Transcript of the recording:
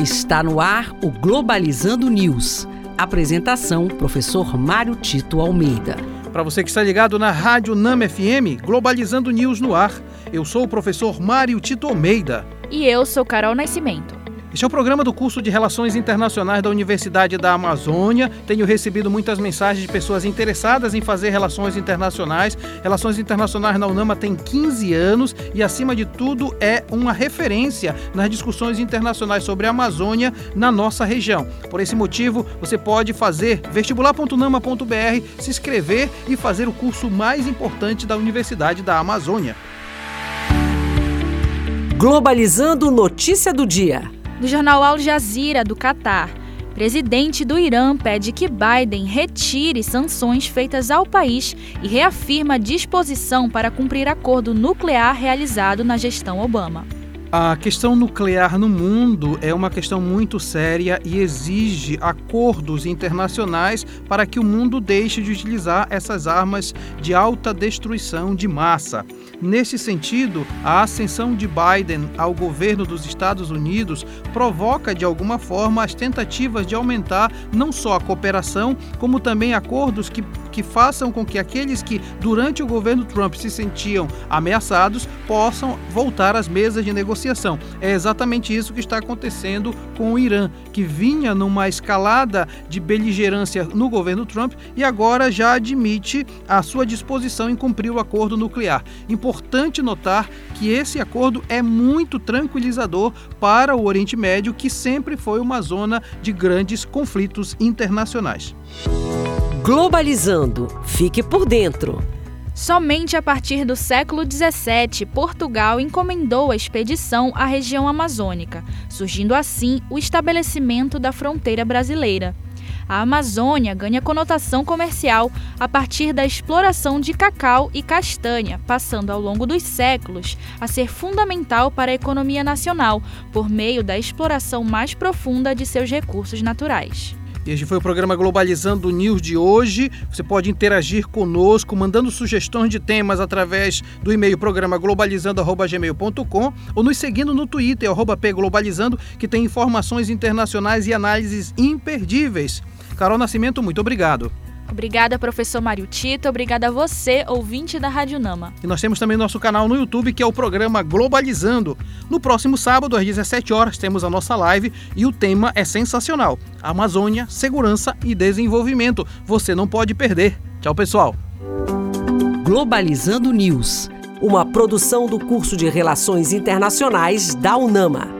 Está no ar o Globalizando News. Apresentação: Professor Mário Tito Almeida. Para você que está ligado na Rádio NAM FM, Globalizando News no ar, eu sou o professor Mário Tito Almeida. E eu sou Carol Nascimento. Este é o programa do curso de Relações Internacionais da Universidade da Amazônia. Tenho recebido muitas mensagens de pessoas interessadas em fazer relações internacionais. Relações internacionais na UNAMA tem 15 anos e, acima de tudo, é uma referência nas discussões internacionais sobre a Amazônia na nossa região. Por esse motivo, você pode fazer vestibular.unama.br, se inscrever e fazer o curso mais importante da Universidade da Amazônia. Globalizando notícia do dia do jornal Al Jazeera do Catar. Presidente do Irã pede que Biden retire sanções feitas ao país e reafirma disposição para cumprir acordo nuclear realizado na gestão Obama. A questão nuclear no mundo é uma questão muito séria e exige acordos internacionais para que o mundo deixe de utilizar essas armas de alta destruição de massa. Nesse sentido, a ascensão de Biden ao governo dos Estados Unidos provoca de alguma forma as tentativas de aumentar não só a cooperação, como também acordos que, que façam com que aqueles que durante o governo Trump se sentiam ameaçados possam voltar às mesas de negociação. É exatamente isso que está acontecendo com o Irã, que vinha numa escalada de beligerância no governo Trump e agora já admite a sua disposição em cumprir o acordo nuclear importante notar que esse acordo é muito tranquilizador para o Oriente Médio, que sempre foi uma zona de grandes conflitos internacionais. Globalizando. Fique por dentro. Somente a partir do século XVII, Portugal encomendou a expedição à região amazônica, surgindo assim o estabelecimento da fronteira brasileira a Amazônia ganha conotação comercial a partir da exploração de cacau e castanha, passando ao longo dos séculos a ser fundamental para a economia nacional por meio da exploração mais profunda de seus recursos naturais. Este foi o programa Globalizando News de hoje. Você pode interagir conosco, mandando sugestões de temas através do e-mail programa globalizando.gmail.com ou nos seguindo no Twitter, pglobalizando, que tem informações internacionais e análises imperdíveis. Carol Nascimento, muito obrigado. Obrigada, professor Mário Tito. Obrigada a você, ouvinte da Rádio Nama. E nós temos também nosso canal no YouTube, que é o programa Globalizando. No próximo sábado, às 17 horas, temos a nossa live e o tema é sensacional: Amazônia, segurança e desenvolvimento. Você não pode perder. Tchau, pessoal. Globalizando News, uma produção do curso de Relações Internacionais da UNAMA.